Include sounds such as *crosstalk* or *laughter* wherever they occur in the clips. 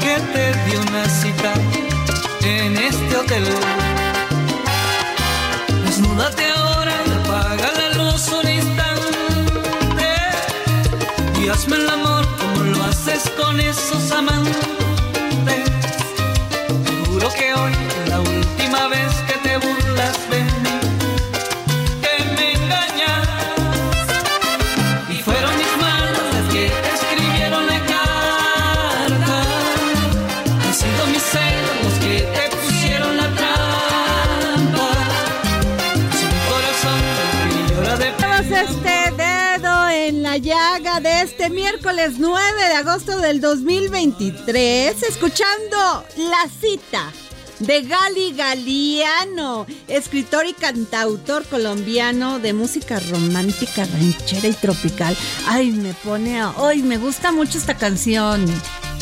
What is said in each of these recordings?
Que te dio una cita en este hotel. Desnúdate ahora, apaga la luz un instante y hazme el amor como lo haces con esos amantes. Este miércoles 9 de agosto del 2023, escuchando la cita de Gali Galiano, escritor y cantautor colombiano de música romántica, ranchera y tropical. Ay, me pone a... Ay, me gusta mucho esta canción,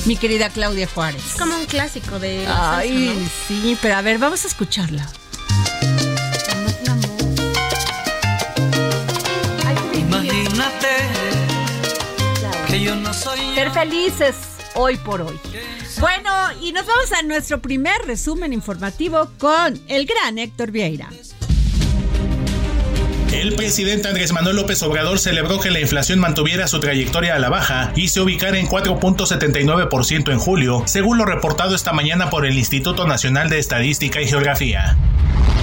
mi querida Claudia Juárez. Es como un clásico de la salsa, Ay, ¿no? sí, pero a ver, vamos a escucharla. Ser felices hoy por hoy. Bueno, y nos vamos a nuestro primer resumen informativo con el gran Héctor Vieira. El presidente Andrés Manuel López Obrador celebró que la inflación mantuviera su trayectoria a la baja y se ubicara en 4.79% en julio, según lo reportado esta mañana por el Instituto Nacional de Estadística y Geografía.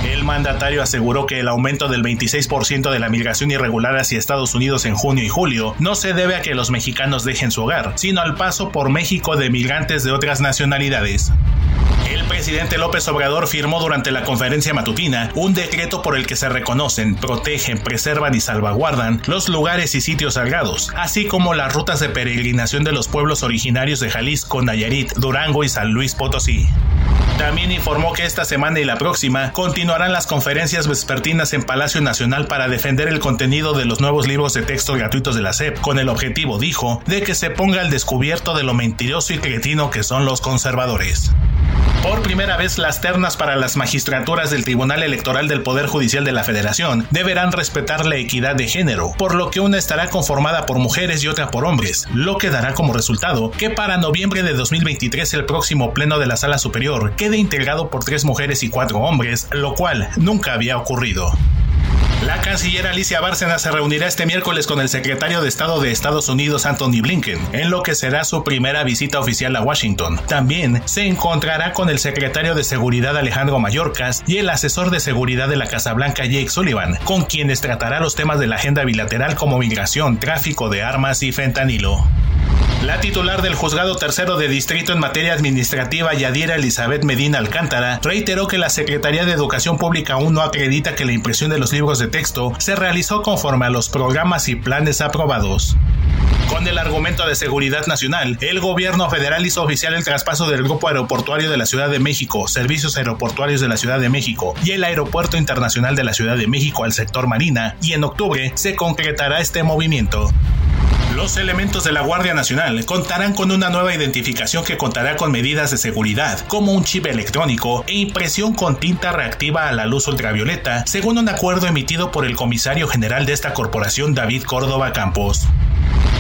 El mandatario aseguró que el aumento del 26% de la migración irregular hacia Estados Unidos en junio y julio no se debe a que los mexicanos dejen su hogar, sino al paso por México de migrantes de otras nacionalidades. El presidente López Obrador firmó durante la conferencia matutina un decreto por el que se reconocen, protegen, preservan y salvaguardan los lugares y sitios sagrados, así como las rutas de peregrinación de los pueblos originarios de Jalisco, Nayarit, Durango y San Luis Potosí. También informó que esta semana y la próxima continuarán las conferencias vespertinas en Palacio Nacional para defender el contenido de los nuevos libros de texto gratuitos de la SEP, con el objetivo, dijo, de que se ponga al descubierto de lo mentiroso y cretino que son los conservadores. Por primera vez, las ternas para las magistraturas del Tribunal Electoral del Poder Judicial de la Federación deberán respetar la equidad de género, por lo que una estará conformada por mujeres y otra por hombres, lo que dará como resultado que para noviembre de 2023 el próximo Pleno de la Sala Superior quede integrado por tres mujeres y cuatro hombres, lo cual nunca había ocurrido. La canciller Alicia Bárcena se reunirá este miércoles con el secretario de Estado de Estados Unidos Anthony Blinken, en lo que será su primera visita oficial a Washington. También se encontrará con el secretario de Seguridad Alejandro Mayorkas y el asesor de seguridad de la Casa Blanca Jake Sullivan, con quienes tratará los temas de la agenda bilateral como migración, tráfico de armas y fentanilo. La titular del juzgado tercero de distrito en materia administrativa, Yadira Elizabeth Medina Alcántara, reiteró que la Secretaría de Educación Pública aún no acredita que la impresión de los libros de texto se realizó conforme a los programas y planes aprobados. Con el argumento de seguridad nacional, el gobierno federal hizo oficial el traspaso del Grupo Aeroportuario de la Ciudad de México, Servicios Aeroportuarios de la Ciudad de México y el Aeropuerto Internacional de la Ciudad de México al sector marina, y en octubre se concretará este movimiento. Los elementos de la Guardia Nacional contarán con una nueva identificación que contará con medidas de seguridad, como un chip electrónico e impresión con tinta reactiva a la luz ultravioleta, según un acuerdo emitido por el comisario general de esta corporación, David Córdoba Campos.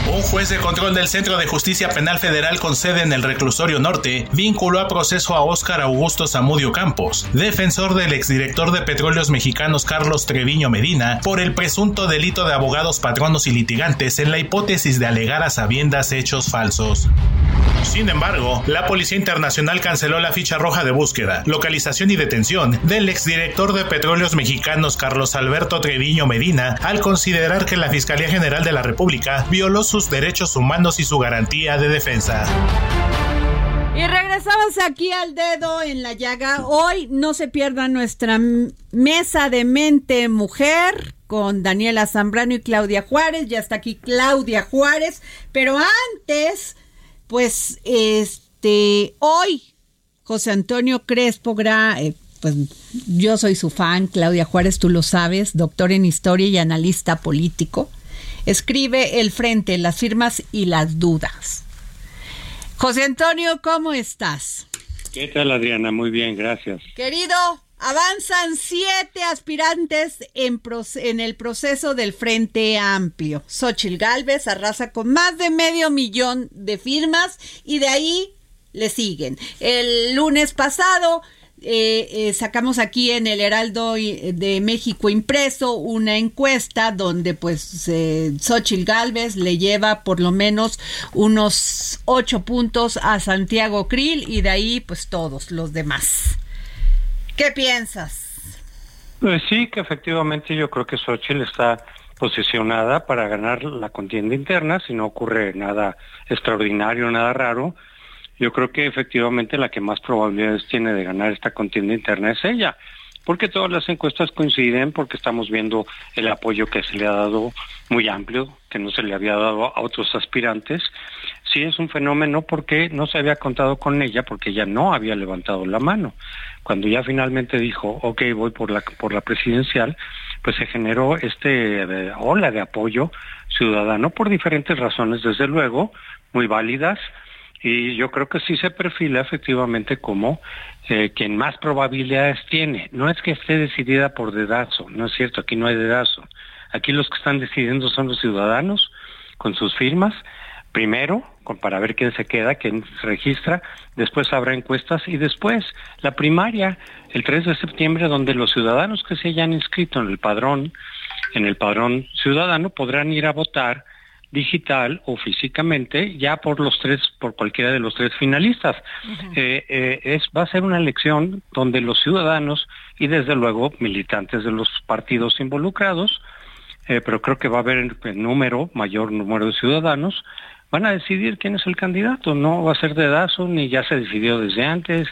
Un juez de control del Centro de Justicia Penal Federal con sede en el Reclusorio Norte vinculó a proceso a Óscar Augusto Zamudio Campos, defensor del exdirector de Petróleos Mexicanos Carlos Treviño Medina, por el presunto delito de abogados patronos y litigantes en la hipótesis de alegar a sabiendas hechos falsos. Sin embargo, la Policía Internacional canceló la ficha roja de búsqueda, localización y detención del exdirector de Petróleos Mexicanos Carlos Alberto Treviño Medina al considerar que la Fiscalía General de la República violó sus derechos humanos y su garantía de defensa. Y regresamos aquí al dedo en la llaga. Hoy no se pierda nuestra mesa de mente mujer con Daniela Zambrano y Claudia Juárez. Ya está aquí Claudia Juárez. Pero antes pues este, hoy José Antonio Crespo, eh, pues yo soy su fan, Claudia Juárez, tú lo sabes, doctor en historia y analista político, escribe El Frente, las firmas y las dudas. José Antonio, ¿cómo estás? ¿Qué tal, Adriana? Muy bien, gracias. Querido, Avanzan siete aspirantes en, en, el proceso del Frente Amplio. Xochil Gálvez arrasa con más de medio millón de firmas y de ahí le siguen. El lunes pasado eh, eh, sacamos aquí en el Heraldo de México impreso una encuesta donde pues eh, Xochil Gálvez le lleva por lo menos unos ocho puntos a Santiago Krill y de ahí pues todos los demás. ¿Qué piensas? Pues sí, que efectivamente yo creo que Xochitl está posicionada para ganar la contienda interna, si no ocurre nada extraordinario, nada raro. Yo creo que efectivamente la que más probabilidades tiene de ganar esta contienda interna es ella, porque todas las encuestas coinciden, porque estamos viendo el apoyo que se le ha dado muy amplio, que no se le había dado a otros aspirantes. Sí es un fenómeno porque no se había contado con ella, porque ella no había levantado la mano cuando ya finalmente dijo, ok, voy por la, por la presidencial, pues se generó este eh, ola de apoyo ciudadano por diferentes razones, desde luego, muy válidas, y yo creo que sí se perfila efectivamente como eh, quien más probabilidades tiene. No es que esté decidida por dedazo, no es cierto, aquí no hay dedazo. Aquí los que están decidiendo son los ciudadanos con sus firmas, primero para ver quién se queda, quién se registra, después habrá encuestas y después la primaria, el 3 de septiembre, donde los ciudadanos que se hayan inscrito en el padrón, en el padrón ciudadano, podrán ir a votar digital o físicamente ya por los tres por cualquiera de los tres finalistas. Eh, eh, es va a ser una elección donde los ciudadanos y desde luego militantes de los partidos involucrados eh, pero creo que va a haber el número mayor número de ciudadanos van a decidir quién es el candidato, no va a ser dedazo ni ya se decidió desde antes,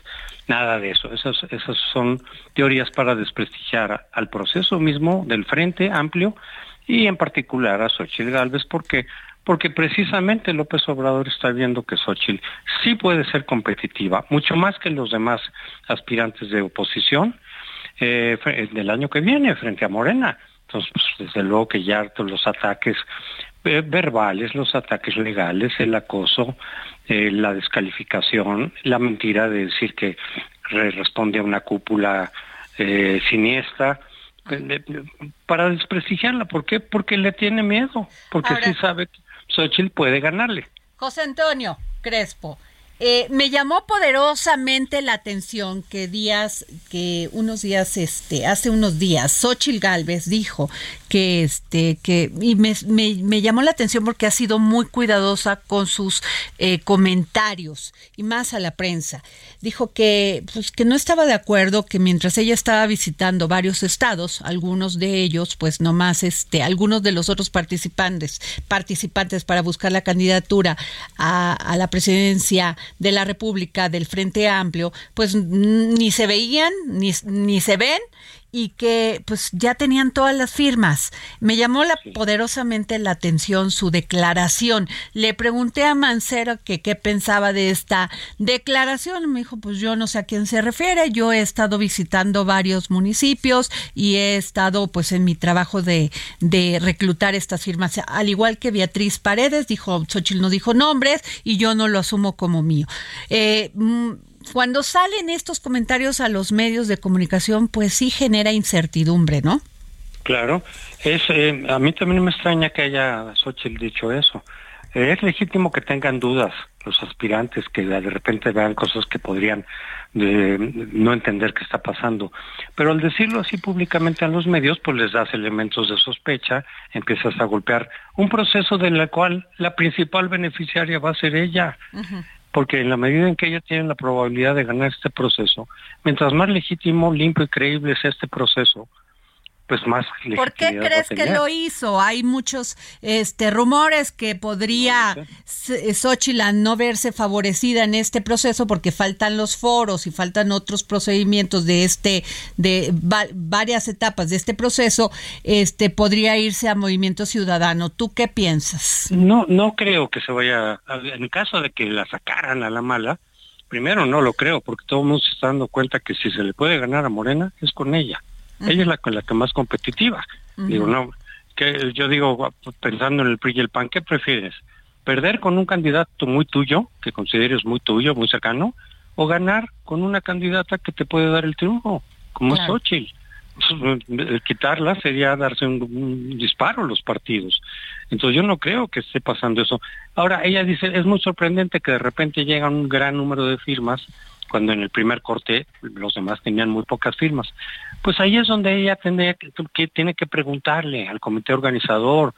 nada de eso. Esas, esas son teorías para desprestigiar al proceso mismo del Frente Amplio y en particular a Xochitl Galvez porque porque precisamente López Obrador está viendo que Xochitl sí puede ser competitiva, mucho más que los demás aspirantes de oposición eh, del año que viene frente a Morena. Entonces, pues, desde luego que ya los ataques eh, verbales, los ataques legales, el acoso, eh, la descalificación, la mentira de decir que responde a una cúpula eh, siniestra, para desprestigiarla. ¿Por qué? Porque le tiene miedo, porque sí sabe que Xochitl puede ganarle. José Antonio Crespo, Eh, me llamó poderosamente la atención que días, que unos días, este, hace unos días, Xochil Gálvez dijo que, este, que, y me, me, llamó la atención porque ha sido muy cuidadosa con sus eh, comentarios y más a la prensa. Dijo que, pues, que no estaba de acuerdo que mientras ella estaba visitando varios estados, algunos de ellos, pues nomás, este, algunos de los otros participantes, participantes para buscar la candidatura a, a la presidencia de la República del Frente Amplio, pues ni se veían, ni, ni se ven y que pues ya tenían todas las firmas. Me llamó la, poderosamente la atención su declaración. Le pregunté a Mancera que qué pensaba de esta declaración. Me dijo, pues yo no sé a quién se refiere. Yo he estado visitando varios municipios y he estado pues en mi trabajo de, de reclutar estas firmas. Al igual que Beatriz Paredes, dijo, Xochitl no dijo nombres y yo no lo asumo como mío. Eh, mm, cuando salen estos comentarios a los medios de comunicación, pues sí genera incertidumbre, ¿no? Claro, es eh, a mí también me extraña que haya Xochitl dicho eso. Eh, es legítimo que tengan dudas los aspirantes, que de repente vean cosas que podrían no entender qué está pasando. Pero al decirlo así públicamente a los medios, pues les das elementos de sospecha, empiezas a golpear un proceso del cual la principal beneficiaria va a ser ella porque en la medida en que ella tiene la probabilidad de ganar este proceso, mientras más legítimo, limpio y creíble sea este proceso, pues más ¿Por qué crees que lo hizo? Hay muchos este rumores que podría Xochitl no verse favorecida en este proceso porque faltan los foros y faltan otros procedimientos de este de varias etapas de este proceso, este podría irse a Movimiento Ciudadano. ¿Tú qué piensas? No no creo que se vaya en caso de que la sacaran a la mala. Primero no lo creo porque todo el mundo se está dando cuenta que si se le puede ganar a Morena es con ella. Ella es la, la que más competitiva. Digo, no, que yo digo, pensando en el PRI y el PAN, ¿qué prefieres? ¿Perder con un candidato muy tuyo, que consideres muy tuyo, muy cercano, o ganar con una candidata que te puede dar el triunfo, como es Xochitl? quitarla sería darse un, disparo a los partidos. Entonces yo no creo que esté pasando eso. Ahora, ella dice, es muy sorprendente que de repente llega un gran número de firmas cuando en el primer corte los demás tenían muy pocas firmas. Pues ahí es donde ella tiene que, tiene que preguntarle al comité organizador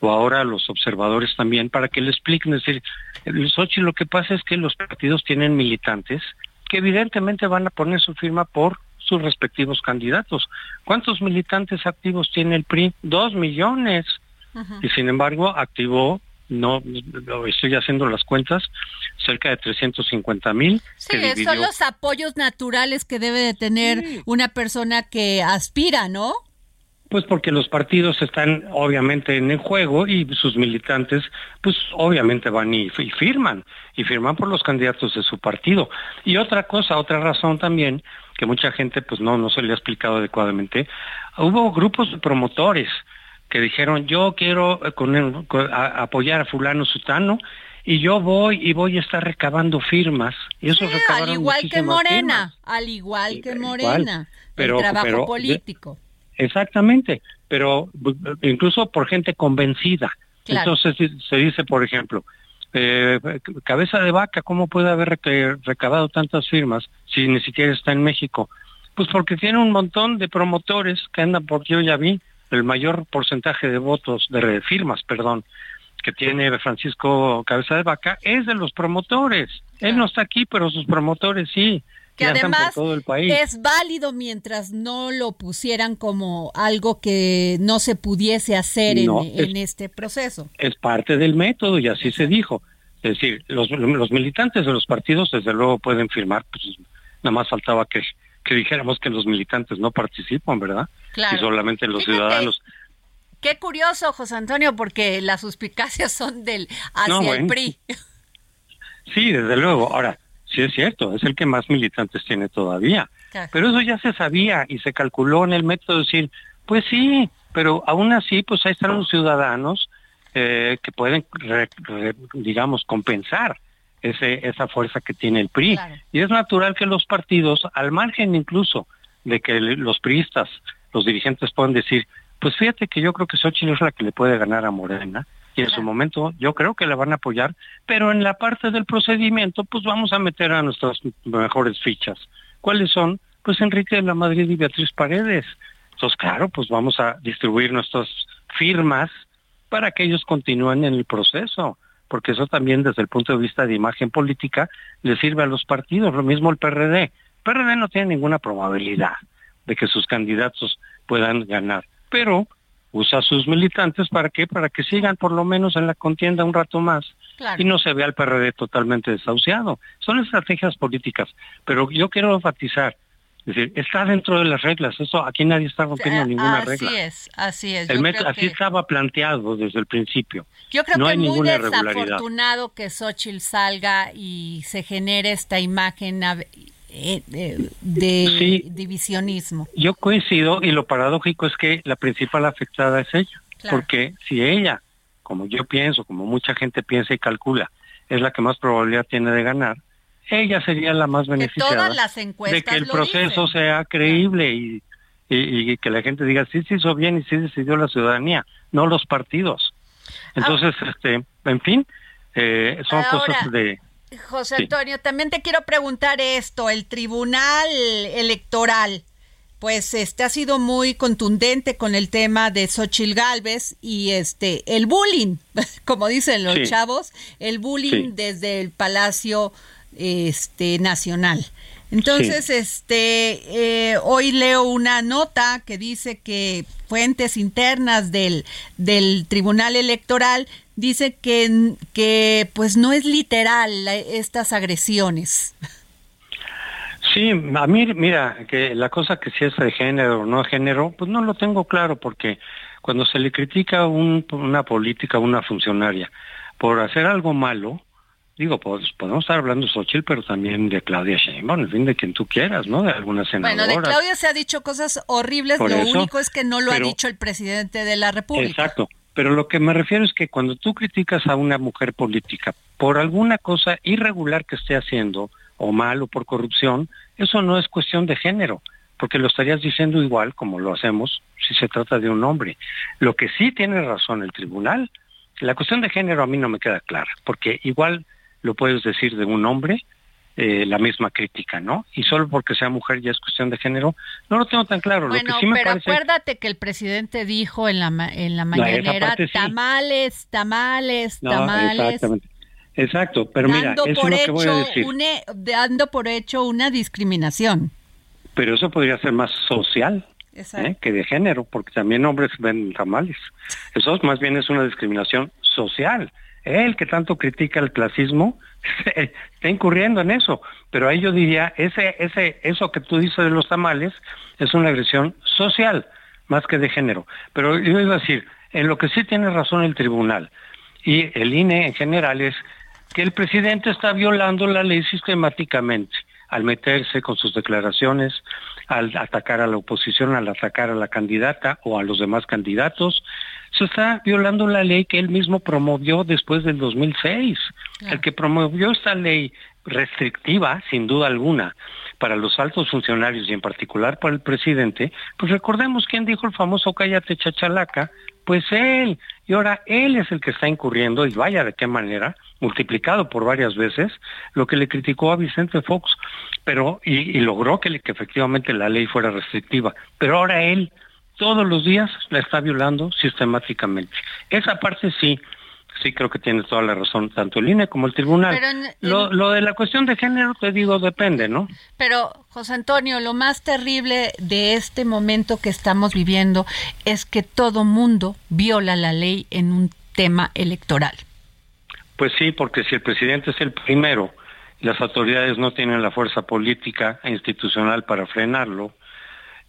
o ahora a los observadores también para que le expliquen, es decir, Sochi lo que pasa es que los partidos tienen militantes que evidentemente van a poner su firma por sus respectivos candidatos. ¿Cuántos militantes activos tiene el PRI? Dos millones. Y sin embargo activó no estoy haciendo las cuentas, cerca de 350 mil. Sí, son los apoyos naturales que debe de tener una persona que aspira, ¿no? Pues porque los partidos están obviamente en el juego y sus militantes pues obviamente van y, y, firman, y firman por los candidatos de su partido. Y otra cosa, otra razón también, que mucha gente pues no, no se le ha explicado adecuadamente, hubo grupos de promotores, que dijeron yo quiero eh, con, apoyar a fulano sutano y yo voy y voy a estar recabando firmas. Y eso al igual que Morena al igual que Morena pero, el trabajo político. exactamente pero incluso por gente convencida. Entonces se dice por ejemplo eh, cabeza de vaca cómo puede haber recabado tantas firmas si ni siquiera está en México pues porque tiene un montón de promotores que andan por yo ya vi el mayor porcentaje de votos, de firmas, perdón, que tiene Francisco Cabeza de Vaca es de los promotores. Él no está aquí, pero sus promotores sí. Que además todo el país. es válido mientras no lo pusieran como algo que no se pudiese hacer en, este proceso. Es parte del método y así se dijo. Es decir, los, los militantes de los partidos desde luego pueden firmar, pues nada más faltaba que que dijéramos que los militantes no participan, ¿verdad? Claro. Y solamente los ciudadanos. Qué curioso, José Antonio, porque las suspicacias son del hacia el PRI. Sí, desde luego. Ahora, sí es cierto, es el que más militantes tiene todavía. Pero eso ya se sabía y se calculó en el método de decir, pues sí, pero aún así, pues ahí están los ciudadanos eh, que pueden, digamos, compensar ese, esa fuerza que tiene el PRI. Y es natural que los partidos, al margen incluso de que los priistas, los dirigentes puedan decir, pues fíjate que yo creo que Xochitl es la que le puede ganar a Morena, y en su momento yo creo que la van a apoyar, pero en la parte del procedimiento pues vamos a meter a nuestras mejores fichas. ¿Cuáles son? Pues Enrique de la Madrid y Beatriz Paredes. Entonces, claro, pues vamos a distribuir nuestras firmas para que ellos continúen en el proceso, porque eso también desde el punto de vista de imagen política le sirve a los partidos, lo mismo el PRD. El PRD no tiene ninguna probabilidad de que sus candidatos puedan ganar, pero usa a sus militantes para qué? Para que sigan por lo menos en la contienda un rato más y no se vea al PRD totalmente desahuciado. Son estrategias políticas, pero yo quiero enfatizar, es decir, está dentro de las reglas, eso aquí nadie está rompiendo ninguna regla. Así es, así es. así estaba planteado desde el principio. Yo creo no que hay muy desafortunado que Xochitl salga y se genere esta imagen eh, de, divisionismo. Yo coincido y lo paradójico es que la principal afectada es ella, porque si ella, como yo pienso, como mucha gente piensa y calcula, es la que más probabilidad tiene de ganar, ella sería la más beneficiada de que el proceso sea creíble y, y, que la gente diga sí se hizo bien y sí decidió la ciudadanía, no los partidos. Entonces, este, en fin, eh, son cosas de José Antonio, también te quiero preguntar esto, el Tribunal Electoral, pues este ha sido muy contundente con el tema de Xochil Gálvez y este el bullying, *laughs* como dicen los chavos, el bullying desde el Palacio este Nacional. Entonces, este, eh, hoy leo una nota que dice que fuentes internas del, del Tribunal Electoral dice que, que pues no es literal estas agresiones. Sí, a mí, mira, que la cosa que si es de género o no de género, pues no lo tengo claro, porque cuando se le critica un, una política a una funcionaria por hacer algo malo, digo, pues podemos estar hablando de Xochitl, pero también de Claudia Sheinbaum, en fin, de quien tú quieras, ¿no? De alguna senadora. Bueno, de Claudia se ha dicho cosas horribles, lo único es que no lo ha dicho el presidente de la República. Exacto, pero lo que me refiero es que cuando tú criticas a una mujer política por alguna cosa irregular que esté haciendo, o mal, o por corrupción, eso no es cuestión de género, porque lo estarías diciendo igual como lo hacemos si se trata de un hombre. Lo que sí tiene razón el tribunal, la cuestión de género a mí no me queda clara, porque igual lo puedes decir de un hombre, eh, la misma crítica, ¿no? Y solo porque sea mujer ya es cuestión de género, no lo tengo tan claro. Bueno, lo que sí me pero acuérdate que el presidente dijo en la, en la mañanera, tamales, tamales, tamales. exactamente. Exacto, pero mira, eso es lo que voy a decir. dando por hecho una discriminación. Pero eso podría ser más social ¿eh? que de género, porque también hombres ven tamales. Eso más bien es una discriminación social él que tanto critica el clasismo *laughs* está incurriendo en eso. Pero ahí yo diría, ese, ese, eso que tú dices de los tamales es una agresión social, más que de género. Pero yo iba a decir, en lo que sí tiene razón el tribunal y el INE en general es que el presidente está violando la ley sistemáticamente al meterse con sus declaraciones, al atacar a la oposición, al atacar a la candidata o a los demás candidatos, se está violando la ley que él mismo promovió después del 2006. El que promovió esta ley restrictiva, sin duda alguna, para los altos funcionarios y en particular para el presidente, pues recordemos quién dijo el famoso cállate chachalaca, pues él, y ahora él es el que está incurriendo, y vaya de qué manera, multiplicado por varias veces, lo que le criticó a Vicente Fox, pero, y, logró que, que efectivamente la ley fuera restrictiva, pero ahora él todos los días la está violando sistemáticamente. Esa parte sí, sí creo que tiene toda la razón, tanto el INE como el tribunal. lo, de la cuestión de género, te digo, depende, ¿no? Pero, José Antonio, lo más terrible de este momento que estamos viviendo es que todo mundo viola la ley en un tema electoral. Pues sí, porque si el presidente es el primero, las autoridades no tienen la fuerza política e institucional para frenarlo,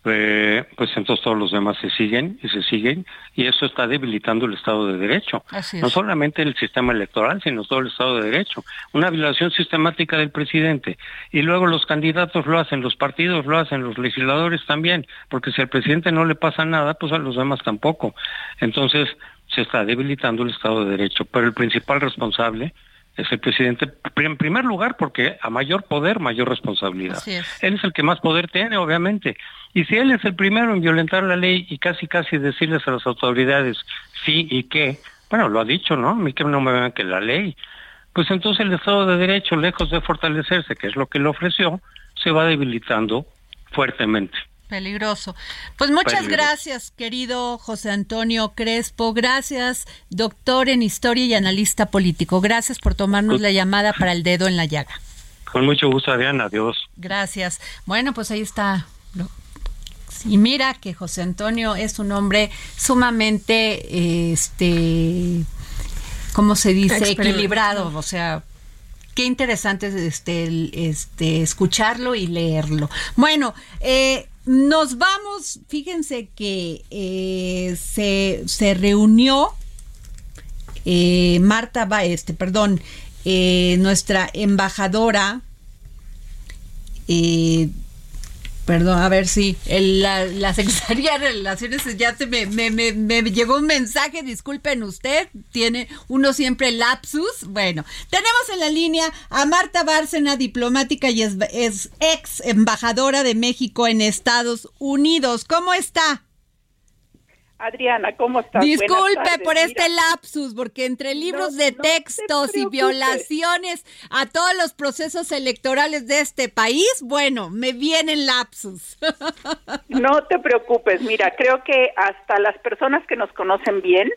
eh, pues entonces todos los demás se siguen y se siguen y eso está debilitando el Estado de Derecho. No solamente el sistema electoral, sino todo el Estado de Derecho. Una violación sistemática del presidente. Y luego los candidatos lo hacen, los partidos lo hacen, los legisladores también, porque si al presidente no le pasa nada, pues a los demás tampoco. Entonces se está debilitando el Estado de Derecho. Pero el principal responsable es el presidente, en primer lugar, porque a mayor poder, mayor responsabilidad. Él es el que más poder tiene, obviamente. Y si él es el primero en violentar la ley y casi casi decirles a las autoridades sí y qué, bueno, lo ha dicho, ¿no? A mí que no me vean que la ley. Pues entonces el Estado de Derecho, lejos de fortalecerse, que es lo que le ofreció, se va debilitando fuertemente. Peligroso. Pues muchas gracias, querido José Antonio Crespo. Gracias, doctor en historia y analista político. Gracias por tomarnos la llamada para el dedo en la llaga. Con mucho gusto, Adriana. Adiós. Gracias. Bueno, pues ahí está. Y mira que José Antonio es un hombre sumamente, este, ¿cómo se dice? Equilibrado. O sea, qué interesante este, este, escucharlo y leerlo. Bueno, eh, nos vamos, fíjense que eh, se, se, reunió eh, Marta, este, perdón, eh, nuestra embajadora Perdón, a ver si la, la, Secretaría de Relaciones ya se me, me, me, llegó un mensaje, disculpen usted, tiene uno siempre lapsus. Bueno, tenemos en la línea a Marta Bárcena, diplomática y es, es ex embajadora de México en Estados Unidos. ¿Cómo está? Adriana, ¿cómo estás? Disculpe por este lapsus, porque entre libros de textos y violaciones a todos los procesos electorales de este país, bueno, me vienen lapsus. *laughs* No te preocupes, mira, creo que hasta las personas que nos conocen bien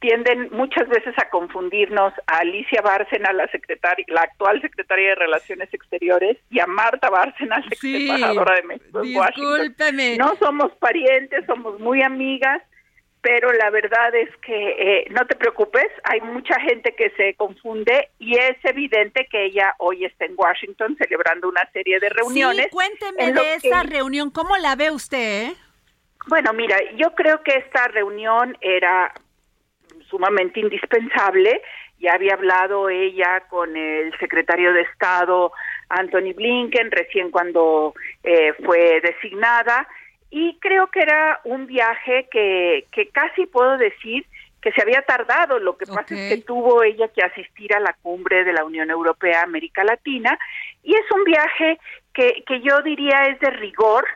tienden muchas veces a confundirnos a Alicia Bárcena, la secretaria, la actual secretaria de Relaciones Exteriores, y a Marta Bárcena, la sí, embajadora de México discúlpeme. No somos parientes, somos muy amigas pero la verdad es que eh, no te preocupes, hay mucha gente que se confunde y es evidente que ella hoy está en Washington celebrando una serie de reuniones. Sí, cuénteme de esa reunión, ¿cómo la ve usted? Bueno, mira, yo creo que esta reunión era sumamente indispensable. Ya había hablado ella con el secretario de Estado, Anthony Blinken, recién cuando eh, fue designada y creo que era un viaje que, que casi puedo decir que se había tardado. Lo que pasa es que tuvo ella que asistir a la cumbre de la Unión Europea América Latina. Y es un viaje que, que yo diría es de rigor,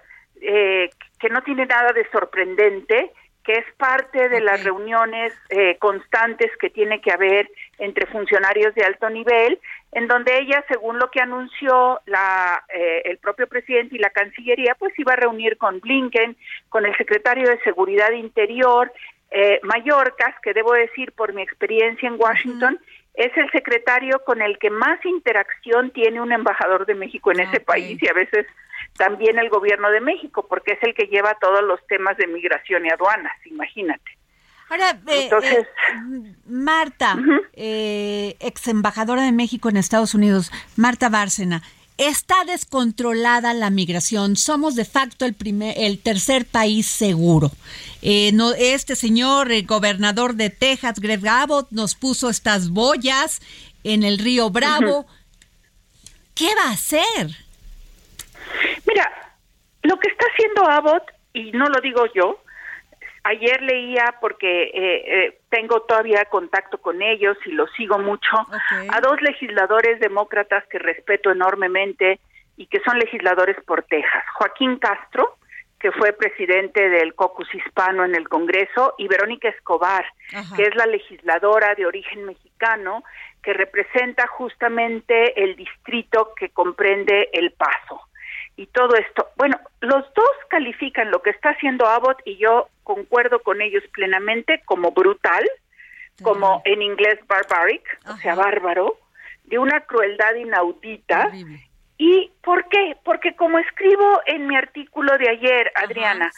eh, que no tiene nada de sorprendente, que es parte de las reuniones eh, constantes que tiene que haber entre funcionarios de alto nivel, en donde ella, según lo que anunció la, eh, el propio presidente y la Cancillería, pues iba a reunir con Blinken, con el secretario de Seguridad Interior, eh, Mallorcas, que debo decir por mi experiencia en Washington, es el secretario con el que más interacción tiene un embajador de México en ese país y a veces también el gobierno de México, porque es el que lleva todos los temas de migración y aduanas, imagínate. Ahora, eh, Entonces, eh, Marta, eh, ex embajadora de México en Estados Unidos, Marta Bárcena, está descontrolada la migración. Somos de facto el primer, el tercer país seguro. no, este señor, el gobernador de Texas, Greg Abbott, nos puso estas boyas en el río Bravo. ¿Qué va a hacer? Mira, lo que está haciendo Abbott, y no lo digo yo, ayer leía porque eh, eh, tengo todavía contacto con ellos y los sigo mucho, a dos legisladores demócratas que respeto enormemente y que son legisladores por Texas. Joaquín Castro, que fue presidente del caucus hispano en el Congreso, y Verónica Escobar, que es la legisladora de origen mexicano que representa justamente el distrito que comprende El Paso y todo esto. Bueno, los dos califican lo que está haciendo Abbott y yo concuerdo con ellos plenamente como brutal, como en inglés barbaric, o sea, bárbaro, de una crueldad inaudita. ¿Y por qué? Porque como escribo en mi artículo de ayer, Adriana,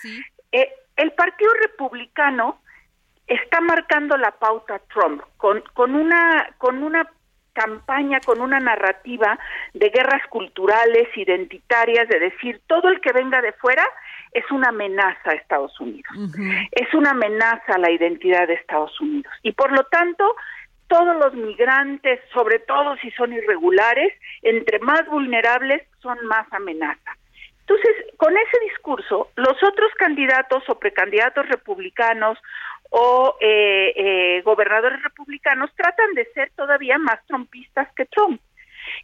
eh, el Partido Republicano está marcando la pauta Trump con, con una con una campaña con una narrativa de guerras culturales, identitarias, de decir todo el que venga de fuera es una amenaza a Estados Unidos, es una amenaza a la identidad de Estados Unidos. Y por lo tanto, todos los migrantes, sobre todo si son irregulares, entre más vulnerables, son más amenaza. Entonces, con ese discurso, los otros candidatos o precandidatos republicanos o eh, eh, gobernadores republicanos tratan de ser todavía más trompistas que Trump.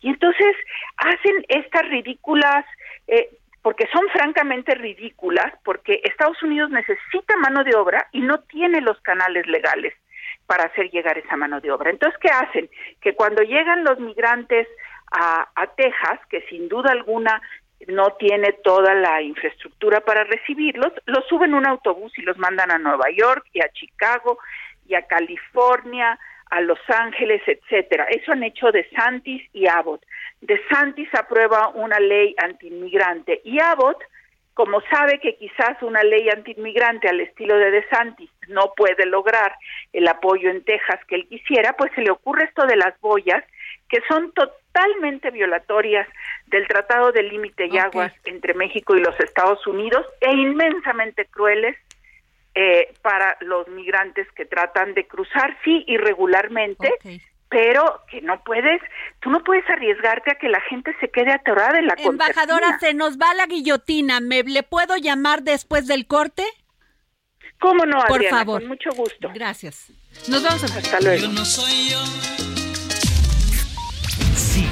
Y entonces hacen estas ridículas, eh, porque son francamente ridículas, porque Estados Unidos necesita mano de obra y no tiene los canales legales. para hacer llegar esa mano de obra. Entonces, ¿qué hacen? Que cuando llegan los migrantes a, a Texas, que sin duda alguna no tiene toda la infraestructura para recibirlos, los suben en un autobús y los mandan a Nueva York y a Chicago y a California, a Los Ángeles, etcétera. Eso han hecho de Santis y Abbott. De Santis aprueba una ley antiinmigrante y Abbott, como sabe que quizás una ley antiinmigrante al estilo de De Santis no puede lograr el apoyo en Texas que él quisiera, pues se le ocurre esto de las boyas, que son totalmente violatorias del Tratado de Límite y Aguas entre México y los Estados Unidos e inmensamente crueles eh, para los migrantes que tratan de cruzar, sí, irregularmente, pero que no puedes, tú no puedes arriesgarte a que la gente se quede atorada en la Embajadora, se nos va la guillotina, ¿me le puedo llamar después del corte? ¿Cómo no, Por favor. Con mucho gusto. Gracias. Nos vamos a... Hasta luego.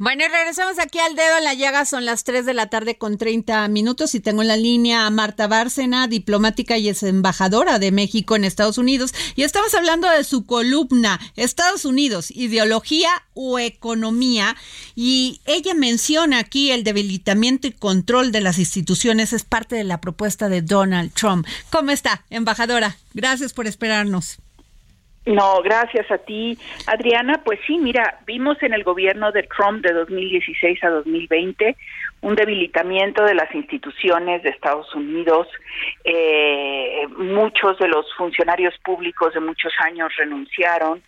Bueno, y regresamos aquí al dedo en la llaga. Son las 3 de la tarde con 30 minutos y tengo en la línea a Marta Bárcena, diplomática y es embajadora de México en Estados Unidos. Y estamos hablando de su columna, Estados Unidos, ideología o economía. Y ella menciona aquí el debilitamiento y control de las instituciones. Es parte de la propuesta de Donald Trump. ¿Cómo está, embajadora? Gracias por esperarnos. No, gracias a ti, Adriana. Pues sí, mira, vimos en el gobierno de Trump de 2016 a 2020 un debilitamiento de las instituciones de Estados Unidos. Eh, muchos de los funcionarios públicos de muchos años renunciaron,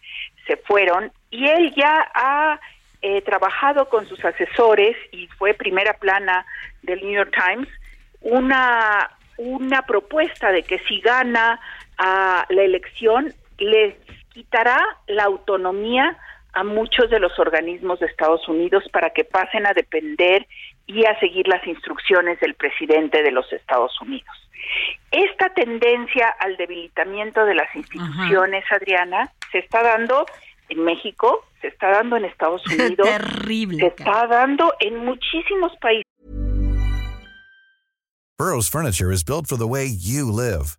se fueron, y él ya ha eh, trabajado con sus asesores y fue primera plana del New York Times una una propuesta de que si gana a la elección les quitará la autonomía a muchos de los organismos de Estados Unidos para que pasen a depender y a seguir las instrucciones del presidente de los Estados Unidos. Esta tendencia al debilitamiento de las instituciones, Adriana, se está dando en México, se está dando en Estados *laughs* Unidos, Terrible, se está dando en muchísimos países. Burroughs Furniture is built for the way you live.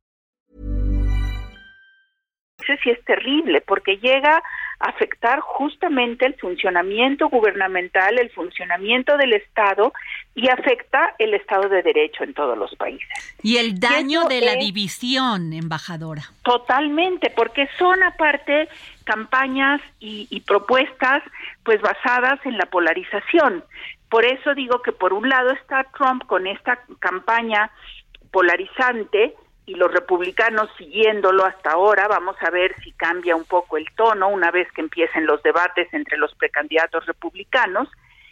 Sí es terrible porque llega a afectar justamente el funcionamiento gubernamental, el funcionamiento del Estado y afecta el Estado de Derecho en todos los países. Y el daño de la división, embajadora. Totalmente, porque son aparte campañas y, y propuestas pues basadas en la polarización. Por eso digo que por un lado está Trump con esta campaña polarizante, y los republicanos siguiéndolo hasta ahora, vamos a ver si cambia un poco el tono una vez que empiecen los debates entre los precandidatos republicanos.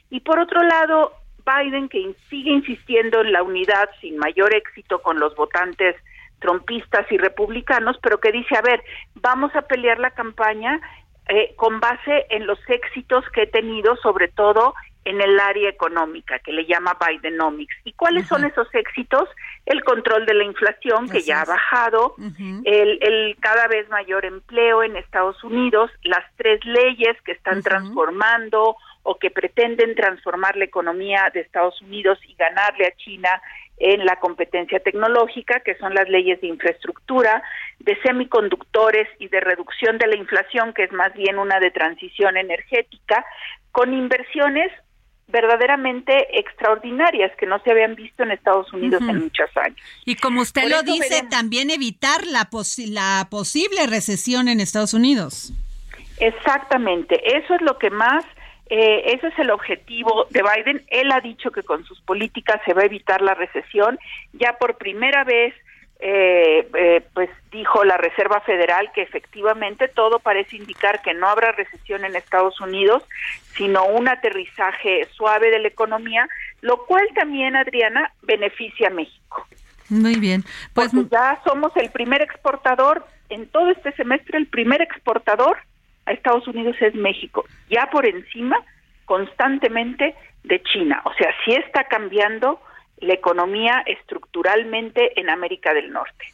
Y por otro lado, Biden que sigue insistiendo en la unidad sin mayor éxito con los votantes trompistas y republicanos, pero que dice, a ver, vamos a pelear la campaña eh, con base en los éxitos que he tenido, sobre todo en el área económica, que le llama Bidenomics. ¿Y cuáles son esos éxitos? El control de la inflación, que ya ha bajado, el, el, cada vez mayor empleo en Estados Unidos, las tres leyes que están transformando o que pretenden transformar la economía de Estados Unidos y ganarle a China en la competencia tecnológica, que son las leyes de infraestructura, de semiconductores y de reducción de la inflación, que es más bien una de transición energética, con inversiones verdaderamente extraordinarias que no se habían visto en Estados Unidos en muchos años. Y como usted lo dice, también evitar la, la posible recesión en Estados Unidos. Exactamente, eso es lo que más eh, ese es el objetivo de Biden. Él ha dicho que con sus políticas se va a evitar la recesión. Ya por primera vez, eh, eh, pues dijo la Reserva Federal que efectivamente todo parece indicar que no habrá recesión en Estados Unidos, sino un aterrizaje suave de la economía, lo cual también, Adriana, beneficia a México. Muy bien. Pues ya somos el primer exportador en todo este semestre, el primer exportador a Estados Unidos es México, ya por encima constantemente de China. O sea, sí está cambiando la economía estructuralmente en América del Norte.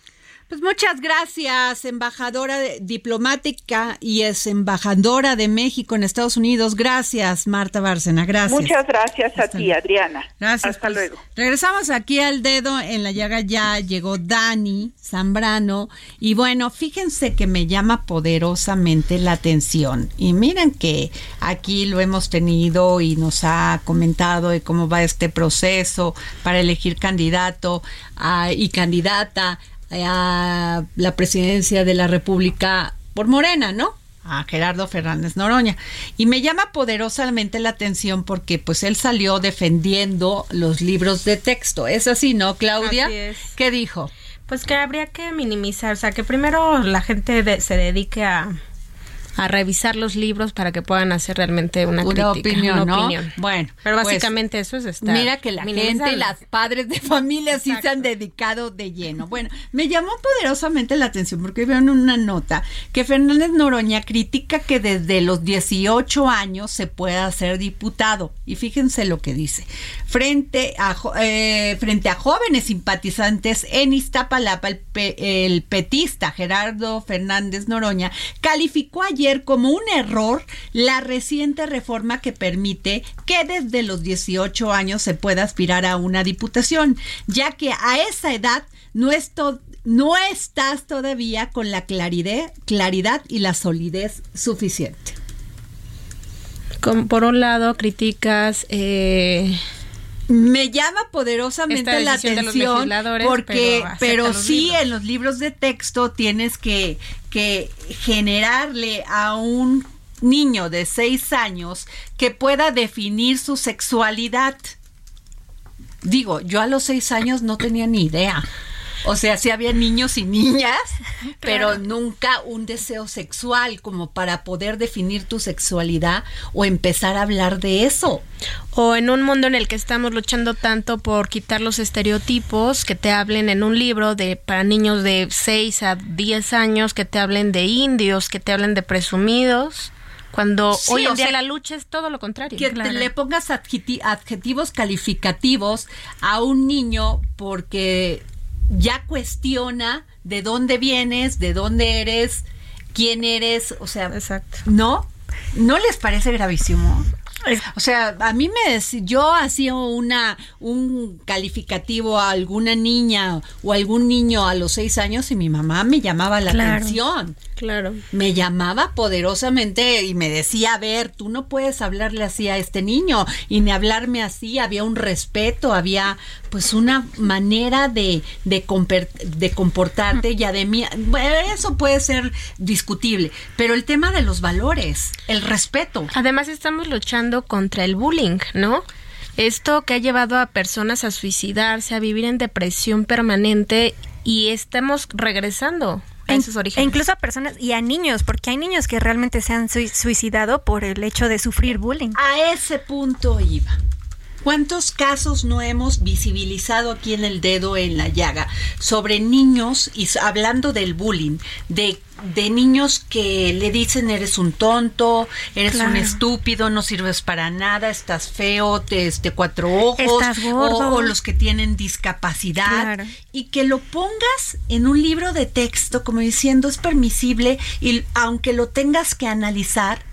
Pues muchas gracias, embajadora diplomática y es embajadora de México en Estados Unidos. Gracias, Marta Bárcena. Gracias. Muchas gracias a ti, Adriana. Gracias. Hasta pues, luego. Regresamos aquí al dedo en la llaga. Ya llegó Dani Zambrano. Y bueno, fíjense que me llama poderosamente la atención. Y miren que aquí lo hemos tenido y nos ha comentado de cómo va este proceso para elegir candidato ah, y candidata a la presidencia de la República por Morena, ¿no? a Gerardo Fernández Noroña. Y me llama poderosamente la atención porque pues él salió defendiendo los libros de texto. ¿Es así, no, Claudia? ¿Qué dijo? Pues que habría que minimizar, o sea, que primero la gente se dedique a a revisar los libros para que puedan hacer realmente una, crítica, opinión, una opinión. Bueno, pero pues, básicamente eso es estar. Mira que la gente, las padres de familia sí se han dedicado de lleno. Bueno, me llamó poderosamente la atención porque veo en una nota que Fernández Noroña critica que desde los 18 años se pueda ser diputado. Y fíjense lo que dice. Frente a, eh, frente a jóvenes simpatizantes en Iztapalapa, el, el petista Gerardo Fernández Noroña calificó ayer como un error la reciente reforma que permite que desde los 18 años se pueda aspirar a una diputación, ya que a esa edad no, no estás todavía con la claridad, claridad y la solidez suficiente. por un lado, criticas eh, me llama poderosamente la atención porque pero, sí en los libros de texto tienes que, que generarle a un niño de seis años que pueda definir su sexualidad. Digo, yo a los seis años no tenía ni idea. O sea, sí había niños y niñas, *laughs* pero nunca un deseo sexual como para poder definir tu sexualidad o empezar a hablar de eso. O en un mundo en el que estamos luchando tanto por quitar los estereotipos, que te hablen en un libro de para niños de 6 a 10 años, que te hablen de indios, que te hablen de presumidos cuando hoy en día la lucha es todo lo contrario. Que le pongas adjetivos calificativos a un niño porque ya cuestiona de dónde vienes, de dónde eres, quién eres, o sea, Exacto. ¿no? ¿No les parece gravísimo? O sea, a mí me yo hacía una un calificativo a alguna niña o algún niño a los seis años y mi mamá me llamaba la atención. Claro. Me llamaba poderosamente y me decía, a ver, tú no puedes hablarle así a este niño y ni hablarme así. Había un respeto, había pues una manera de, de, de comportarte ya de mí. eso puede ser discutible, pero el tema de los valores, el respeto. Además estamos luchando contra el bullying, ¿no? Esto que ha llevado a personas a suicidarse, a vivir en depresión permanente y estamos regresando a esos orígenes. E incluso a personas y a niños, porque hay niños que realmente se han suicidado por el hecho de sufrir bullying. A ese punto iba. ¿Cuántos casos no hemos visibilizado aquí en el dedo en la llaga sobre niños y hablando del bullying, de de niños que le dicen eres un tonto, eres un estúpido, no sirves para nada, estás feo, te, este cuatro ojos, O, los que tienen discapacidad, y que lo pongas en un libro de texto como diciendo es permisible y aunque lo tengas que analizar,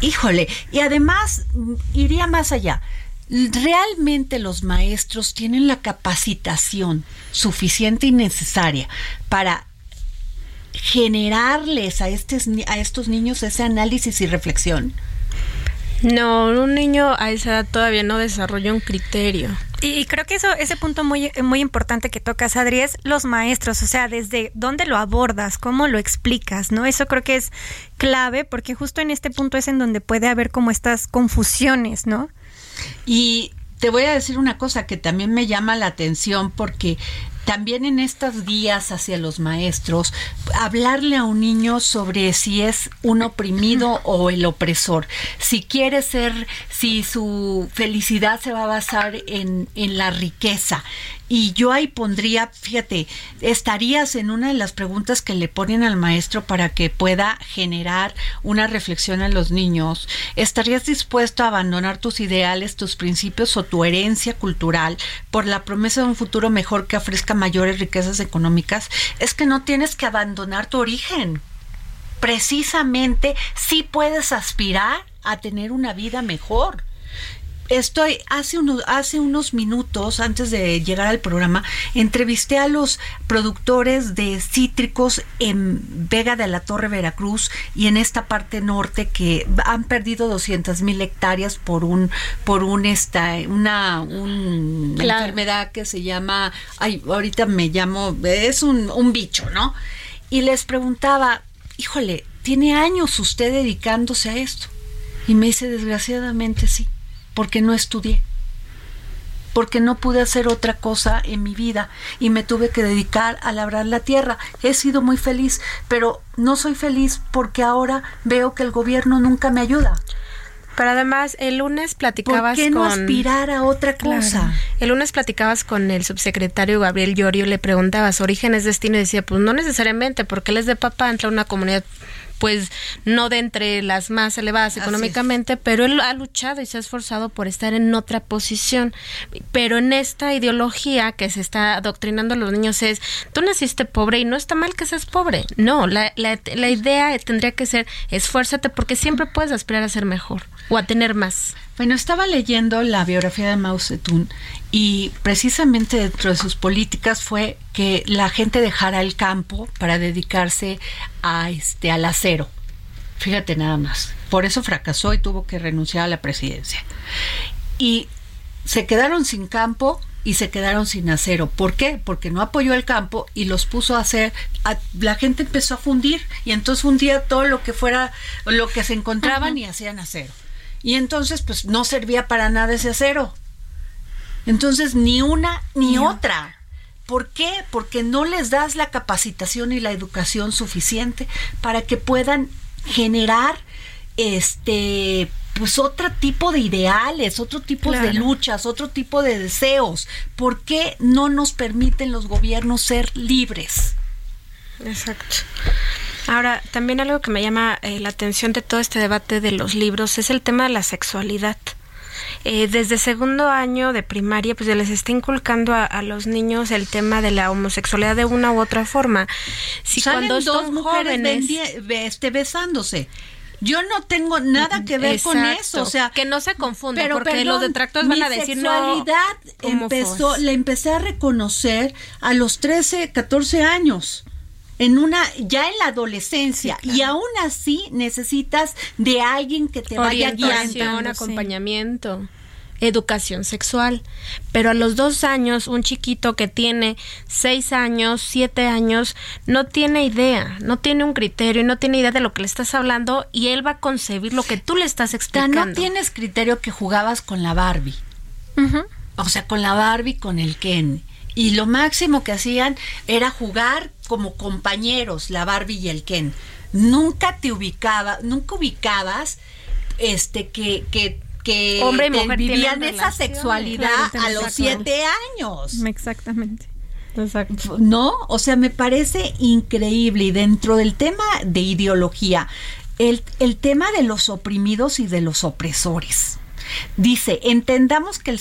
híjole, y además mm, iría más allá. ¿Realmente los maestros tienen la capacitación suficiente y necesaria para generarles a, estos, a estos niños ese análisis y reflexión? No, un niño a esa edad todavía no desarrolla un criterio. Y, creo que eso, ese punto muy, muy importante que tocas, Adri, es los maestros, o sea, desde dónde lo abordas, cómo lo explicas, ¿no? Eso creo que es clave, porque justo en este punto es en donde puede haber como estas confusiones, ¿no? Y te voy a decir una cosa que también me llama la atención porque también en estas guías hacia los maestros, hablarle a un niño sobre si es un oprimido *laughs* o el opresor, si quiere ser, si su felicidad se va a basar en, en la riqueza, y yo ahí pondría, fíjate, estarías en una de las preguntas que le ponen al maestro para que pueda generar una reflexión en los niños. ¿Estarías dispuesto a abandonar tus ideales, tus principios o tu herencia cultural por la promesa de un futuro mejor que ofrezca mayores riquezas económicas? Es que no tienes que abandonar tu origen. Precisamente sí puedes aspirar a tener una vida mejor estoy hace unos hace unos minutos antes de llegar al programa entrevisté a los productores de cítricos en Vega de la Torre Veracruz y en esta parte norte que han perdido 200 mil hectáreas por un por un esta una, enfermedad que se llama ay ahorita me llamo es un, un bicho no y les preguntaba híjole tiene años usted dedicándose a esto y me dice desgraciadamente sí porque no estudié, porque no pude hacer otra cosa en mi vida y me tuve que dedicar a labrar la tierra. He sido muy feliz, pero no soy feliz porque ahora veo que el gobierno nunca me ayuda. Pero además, el lunes platicabas ¿Por qué no aspirar a otra cosa? El lunes platicabas con el subsecretario Gabriel Llorio, le preguntabas, ¿origen es destino? Y decía, pues no necesariamente, porque él es de Papantla, una comunidad pues no de entre las más elevadas económicamente, pero él ha luchado y se ha esforzado por estar en otra posición. Pero en esta ideología que se está adoctrinando a los niños es, tú naciste pobre y no está mal que seas pobre. No, la, la, la idea tendría que ser, esfuérzate porque siempre puedes aspirar a ser mejor o a tener más. Bueno, estaba leyendo la biografía de Mao Zedong y precisamente dentro de sus políticas fue que la gente dejara el campo para dedicarse a este al acero. Fíjate nada más. Por eso fracasó y tuvo que renunciar a la presidencia. Y se quedaron sin campo y se quedaron sin acero. ¿Por qué? Porque no apoyó el campo y los puso a hacer. la gente empezó a fundir y entonces fundía todo lo que fuera, lo que se encontraban y hacían acero y entonces pues no servía para nada ese acero. Entonces ni una ni otra. ¿Por qué? Porque no les das la capacitación y la educación suficiente para que puedan generar este pues otro tipo de ideales, otro tipo de luchas, otro tipo de deseos. ¿Por qué no nos permiten los gobiernos ser libres? Exacto. Ahora, también algo que me llama eh, la atención de todo este debate de los libros es el tema de la sexualidad. Eh, desde segundo año de primaria, pues se les está inculcando a, los niños el tema de la homosexualidad de una u otra forma. Si cuando dos mujeres este, besándose. Yo no tengo nada que ver con eso, o sea, que no se confunda, porque los detractores van a decir no. empezó, la empecé a reconocer a los 13, 14 años en una ya en la adolescencia y aún así necesitas de alguien que te vaya guiando, acompañamiento educación sexual. Pero a los dos años, un chiquito que tiene seis años, siete años, no tiene idea, no tiene un criterio, no tiene idea de lo que le estás hablando y él va a concebir lo que tú le estás explicando. no tienes criterio que jugabas con la Barbie. O sea, con la Barbie, con el Ken y lo máximo que hacían era jugar como compañeros, la Barbie y el Ken. Nunca te ubicaba, nunca ubicabas este que, que que, Hombre y mujer vivían esa sexualidad claro, a los siete años. Exactamente. Exacto. ¿No? O sea, me parece increíble y dentro del tema de ideología, el, el tema de los oprimidos y de los opresores. Dice, entendamos que el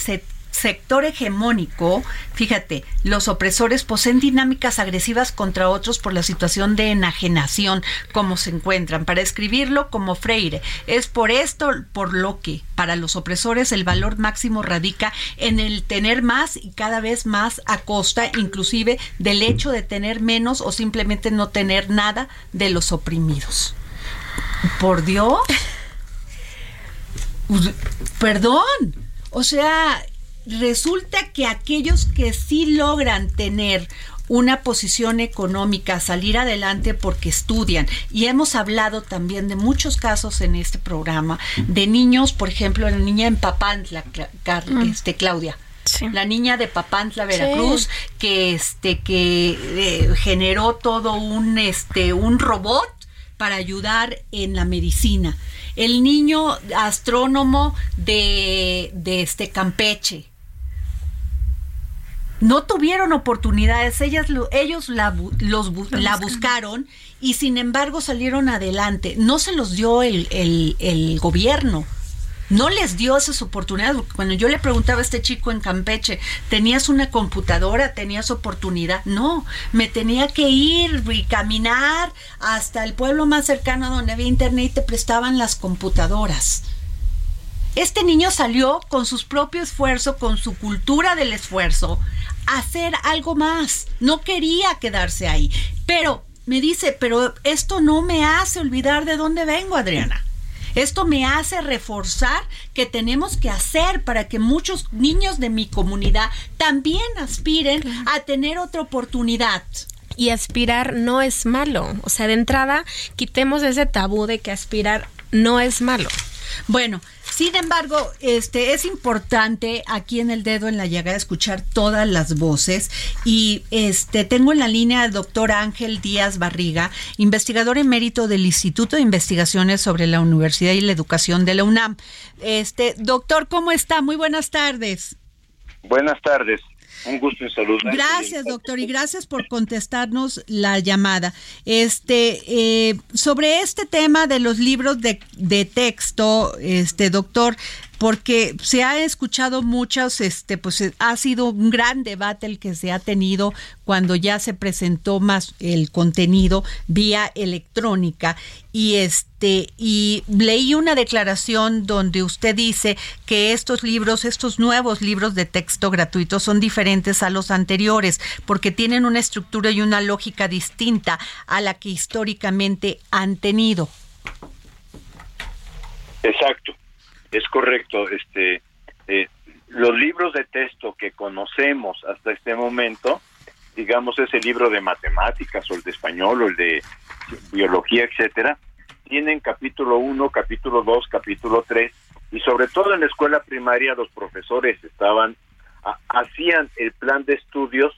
sector hegemónico, fíjate, los opresores poseen dinámicas agresivas contra otros por la situación de enajenación, como se encuentran. Para escribirlo como Freire, es por esto por lo que para los opresores el valor máximo radica en el tener más y cada vez más a costa, inclusive del hecho de tener menos o simplemente no tener nada de los oprimidos. Por Dios. Pues, *laughs* Perdón. O sea, resulta que aquellos que sí logran tener una posición económica, salir adelante porque estudian. Y hemos hablado también de muchos casos en este programa, de niños, por ejemplo, la niña en Papantla, Mm. este, Claudia. Sí. La niña de Papantla, Veracruz, que este que eh, generó todo un este un robot para ayudar en la medicina. El niño astrónomo de, de este Campeche. No tuvieron oportunidades, ellas lo- ellos la, los la buscaron y sin embargo salieron adelante. No se los dio el, el- el gobierno. No les dio esas oportunidades. Cuando yo le preguntaba a este chico en Campeche, ¿tenías una computadora? ¿Tenías oportunidad? No, me tenía que ir y caminar hasta el pueblo más cercano donde había internet y te prestaban las computadoras. Este niño salió con su propio esfuerzo, con su cultura del esfuerzo, hacer algo más. No quería quedarse ahí. Pero me dice, pero esto no me hace olvidar de dónde vengo, Adriana. Esto me hace reforzar que tenemos que hacer para que muchos niños de mi comunidad también aspiren a tener otra oportunidad. Y aspirar no es malo. O sea, de entrada, quitemos ese tabú de que aspirar no es malo. Bueno, sin embargo, este es importante aquí en el dedo en la llaga escuchar todas las voces y este tengo en la línea al doctor Ángel Díaz Barriga, investigador emérito del Instituto de Investigaciones sobre la Universidad y la Educación de la UNAM. Este, doctor, ¿cómo está? Muy buenas tardes. Buenas tardes. Un gusto en saludar. Gracias, doctor, y gracias por contestarnos la llamada. Este, eh, sobre este tema de los libros de, de texto, este, doctor, porque se ha escuchado muchos, este, pues eh, ha sido un gran debate el que se ha tenido cuando ya se presentó más el contenido vía electrónica y este y leí una declaración donde usted dice que estos libros, estos nuevos libros de texto gratuitos son diferentes a los anteriores porque tienen una estructura y una lógica distinta a la que históricamente han tenido. Exacto, es correcto. Este, eh, los libros de texto que conocemos hasta este momento, digamos ese libro de matemáticas o el de español o el de biología, etcétera, tienen capítulo 1, capítulo 2, capítulo 3 y sobre todo en la escuela primaria los profesores estaban ha- hacían el plan de estudios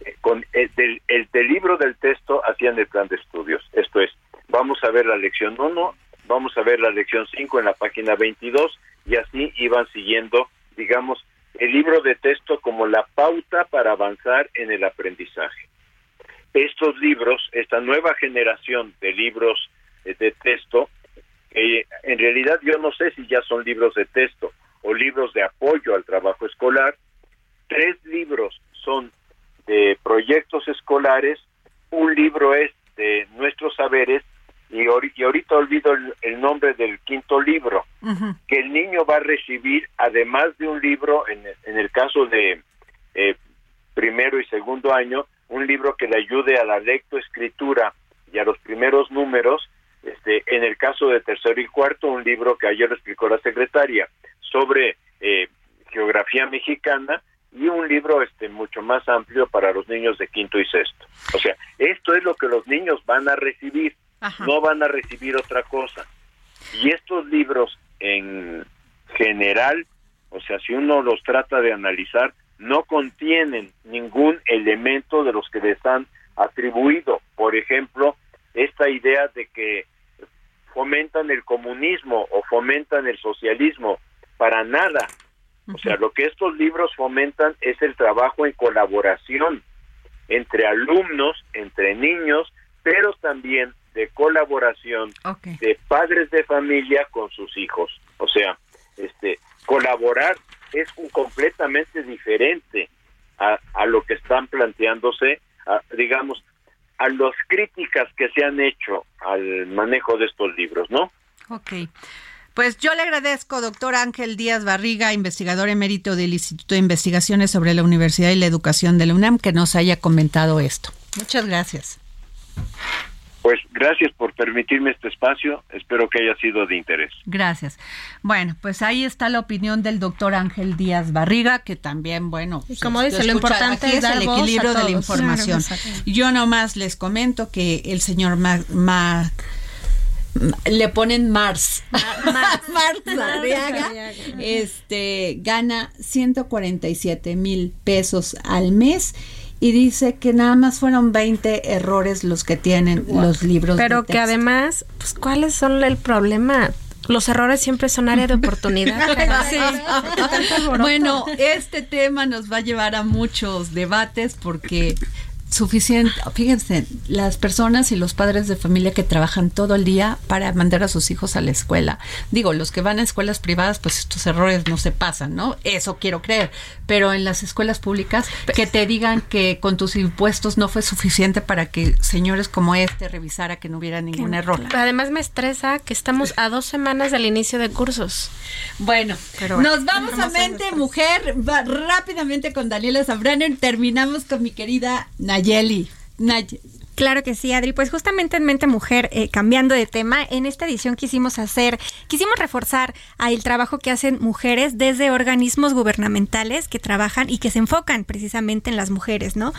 eh, con el del, el del libro del texto hacían el plan de estudios. Esto es, vamos a ver la lección 1, vamos a ver la lección 5 en la página 22 y así iban siguiendo, digamos, el libro de texto como la pauta para avanzar en el aprendizaje. Estos libros, esta nueva generación de libros eh, de texto, eh, en realidad yo no sé si ya son libros de texto o libros de apoyo al trabajo escolar. Tres libros son de proyectos escolares, un libro es de nuestros saberes y, y ahorita olvido el, el nombre del quinto libro que el niño va a recibir, además de un libro, en, en el caso de eh, primero y segundo año, un libro que le ayude a la lectoescritura y a los primeros números. Este, en el caso de tercero y cuarto, un libro que ayer lo explicó la secretaria sobre eh, geografía mexicana y un libro este mucho más amplio para los niños de quinto y sexto. O sea, esto es lo que los niños van a recibir, no van a recibir otra cosa. Y estos libros en general, o sea, si uno los trata de analizar, no contienen ningún elemento de los que les han atribuido. Por ejemplo, esta idea de que fomentan el comunismo o fomentan el socialismo para nada. O sea, lo que estos libros fomentan es el trabajo en colaboración entre alumnos, entre niños, pero también de colaboración de padres de familia con sus hijos. O sea, este colaborar es un completamente diferente a, a lo que están planteándose, digamos, a las críticas que se han hecho al manejo de estos libros, ¿no? Ok. Pues yo le agradezco, doctor Ángel Díaz Barriga, investigador emérito del Instituto de Investigaciones sobre la Universidad y la Educación de la UNAM, que nos haya comentado esto. Muchas gracias. Pues gracias por permitirme este espacio. Espero que haya sido de interés. Gracias. Bueno, pues ahí está la opinión del doctor Ángel Díaz Barriga, que también, bueno, y como dice, lo importante es, el equilibrio de la información. Yo nomás les comento que el señor Ma le ponen Mars. *laughs* Mars, Mars este, gana 147 mil pesos al mes y dice que nada más fueron 20 errores los que tienen los libros. Pero que además, pues, ¿cuáles son el problema? Los errores siempre son área de oportunidad. *laughs* bueno, este tema nos va a llevar a muchos debates porque suficiente. Fíjense, las personas y los padres de familia que trabajan todo el día para mandar a sus hijos a la escuela. Digo, los que van a escuelas privadas, pues estos errores no se pasan, ¿no? Eso quiero creer. Pero en las escuelas públicas, que te digan que con tus impuestos no fue suficiente para que señores como este revisara que no hubiera ningún error. Además me estresa que estamos a dos semanas del inicio de cursos. Bueno, Pero nos vamos a mente mujer rápidamente con Daniela Zambrano y terminamos con mi querida Nayeli. Nayeli. Claro que sí, Adri. Pues justamente en Mente Mujer, eh, cambiando de tema, en esta edición quisimos hacer, quisimos reforzar el trabajo que hacen mujeres desde organismos gubernamentales que trabajan y que se enfocan precisamente en las mujeres, ¿no?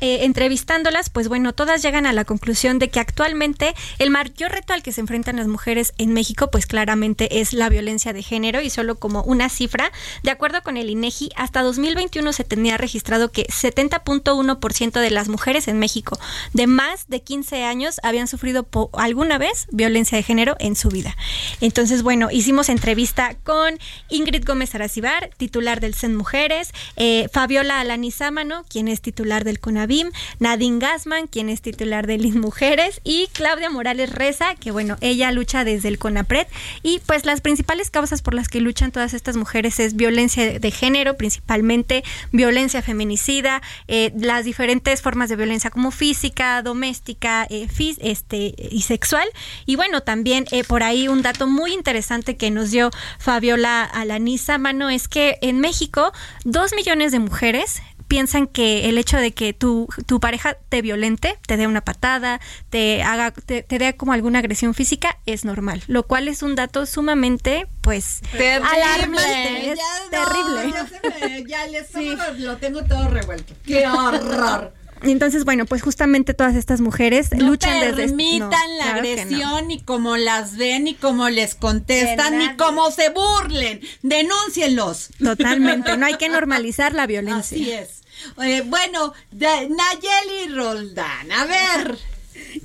Eh, entrevistándolas, pues bueno, todas llegan a la conclusión de que actualmente el mayor reto al que se enfrentan las mujeres en México, pues claramente es la violencia de género y solo como una cifra, de acuerdo con el INEGI, hasta 2021 se tenía registrado que 70.1% de las mujeres en México de más de 15 años habían sufrido alguna vez violencia de género en su vida. Entonces, bueno, hicimos entrevista con Ingrid Gómez Aracibar, titular del CEN Mujeres, eh, Fabiola Alanizámano, quien es titular del CONAVIM, Nadine Gassman, quien es titular del IN Mujeres, y Claudia Morales Reza, que bueno, ella lucha desde el CONAPRED. Y pues las principales causas por las que luchan todas estas mujeres es violencia de género, principalmente violencia feminicida, eh, las diferentes formas de violencia como física, doméstica eh, este, y sexual. Y bueno, también eh, por ahí un dato muy interesante que nos dio Fabiola Alaniza Mano es que en México dos millones de mujeres piensan que el hecho de que tu, tu pareja te violente, te dé una patada, te haga, te, dé como alguna agresión física, es normal. Lo cual es un dato sumamente, pues, terrible. alarmante. Es terrible. ya les lo tengo todo revuelto. ¡Qué horror! Entonces, bueno, pues justamente todas estas mujeres luchan desde... permitan la agresión, ni cómo las ven, ni cómo les contestan, ni cómo se burlen. Denúncienlos. Totalmente, no hay que *laughs* normalizar la violencia. Así es. Eh, bueno, Nayeli Roldán, a ver.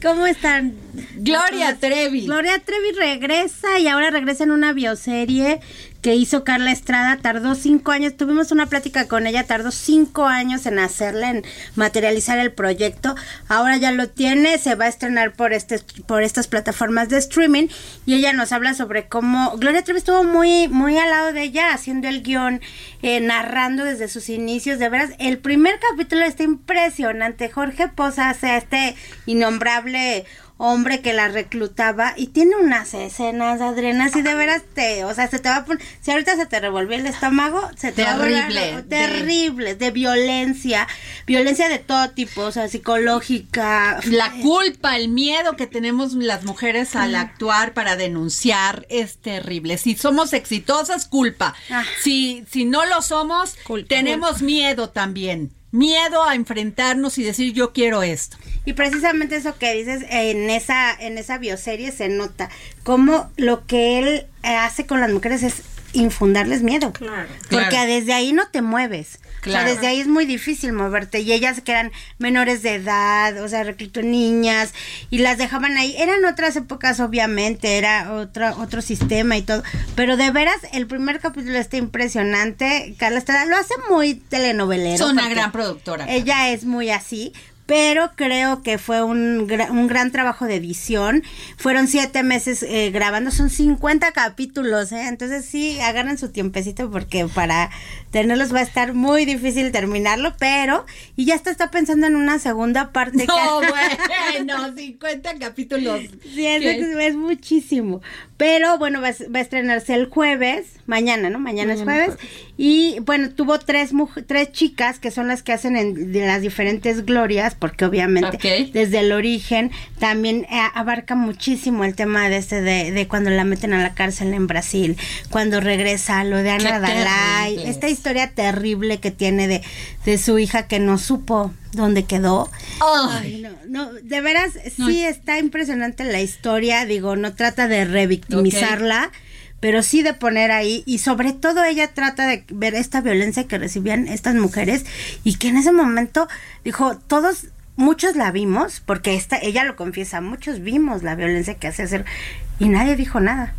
¿Cómo están? Gloria Trevi. Gloria Trevi regresa y ahora regresa en una bioserie que hizo Carla Estrada. Tardó cinco años, tuvimos una plática con ella, tardó cinco años en hacerla, en materializar el proyecto. Ahora ya lo tiene, se va a estrenar por, este, por estas plataformas de streaming y ella nos habla sobre cómo Gloria Trevi estuvo muy, muy al lado de ella, haciendo el guion, eh, narrando desde sus inicios. De veras, el primer capítulo está impresionante. Jorge Poza hace este innombrable hombre que la reclutaba y tiene unas escenas, Adriana, y de veras te, o sea, se te va a poner, si ahorita se te revolvió el estómago, se te terrible, va a terrible, de, violencia, violencia de todo tipo, o sea, psicológica. La culpa, el miedo que tenemos las mujeres al actuar para denunciar es terrible. Si somos exitosas, culpa. Ah. Si, si no lo somos, tenemos miedo también miedo a enfrentarnos y decir yo quiero esto. Y precisamente eso que dices en esa en esa bioserie se nota cómo lo que él hace con las mujeres es infundarles miedo. Claro. Porque desde ahí no te mueves. Claro. O sea, desde ahí es muy difícil moverte. Y ellas que eran menores de edad, o sea, recluto niñas, y las dejaban ahí. Eran otras épocas, obviamente, era otro, otro sistema y todo. Pero de veras, el primer capítulo está impresionante. Carla Estrada lo hace muy telenovelero. Es una gran productora. Ella es muy así pero creo que fue un, un gran trabajo de edición. Fueron siete meses eh, grabando, son 50 capítulos, ¿eh? entonces sí, agarren su tiempecito porque para tenerlos va a estar muy difícil terminarlo, pero, y ya está, está pensando en una segunda parte. No, bueno, 50 capítulos. *laughs* Sí, es, muchísimo. Pero bueno, va, a estrenarse el jueves, mañana, ¿no? Mañana, es jueves. Y bueno, tuvo tres, tres chicas que son las que hacen en, las diferentes glorias, porque obviamente desde el origen también eh, abarca muchísimo el tema de este de, de, cuando la meten a la cárcel en Brasil, cuando regresa, lo de Ana Dalai, esta historia terrible que tiene de, de su hija que no supo dónde quedó. Ay, no, no, de veras, sí está impresionante la historia, digo, no trata de revictimizarla. pero sí de poner ahí y sobre todo ella trata de ver esta violencia que recibían estas mujeres y que en ese momento dijo todos muchos la vimos porque esta ella lo confiesa muchos vimos la violencia que hace hacer y nadie dijo nada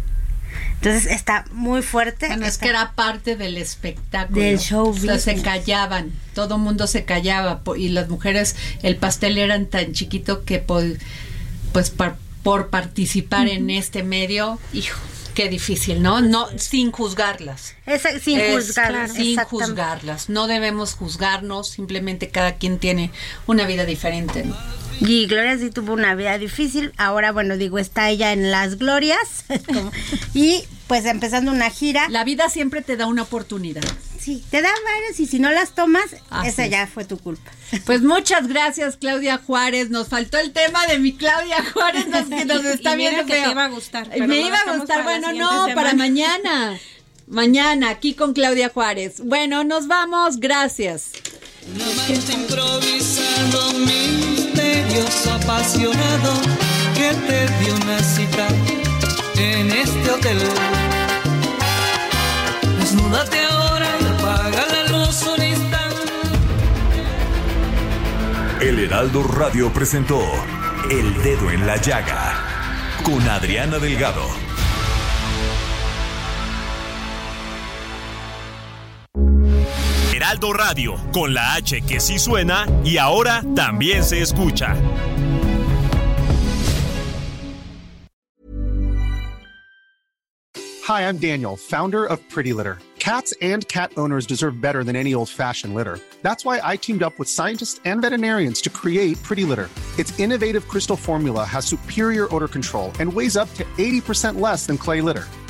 entonces está muy fuerte. Bueno, es que era parte del espectáculo. Del show. O sea, se callaban, todo mundo se callaba y las mujeres, el pastel eran tan chiquito que pues por participar en este medio, hijo, qué difícil, ¿no? No sin juzgarlas. sin juzgarlas. Sin juzgarlas. No debemos juzgarnos, simplemente cada quien tiene una vida diferente, ¿no? Y Gloria sí tuvo una vida difícil. Ahora, bueno, digo, está ella en las glorias. *laughs* y pues empezando una gira. La vida siempre te da una oportunidad. Sí, te da varias y si no las tomas, esa ya fue tu culpa. *laughs* Pues muchas gracias, Claudia Juárez. Nos faltó el tema de mi Claudia Juárez, nos, que nos *laughs* está viendo que te iba a gustar. Me iba a gustar, bueno, no, para mañana. Mañana, aquí con Claudia Juárez. Bueno, nos vamos, gracias. improvisando misterioso apasionado que te dio una cita en este hotel. Desnúdate ahora y apaga la luz un instante. El Heraldo Radio presentó El Dedo en la Llaga con Adriana Delgado. Heraldo Radio, con la H que sí suena y ahora también se escucha. Hi, I'm Daniel, founder of Pretty Litter. Cats and cat owners deserve better than any old-fashioned litter. That's why I teamed up with scientists and veterinarians to create Pretty Litter. Its innovative crystal formula has superior odor control and weighs up to 80% less than clay litter.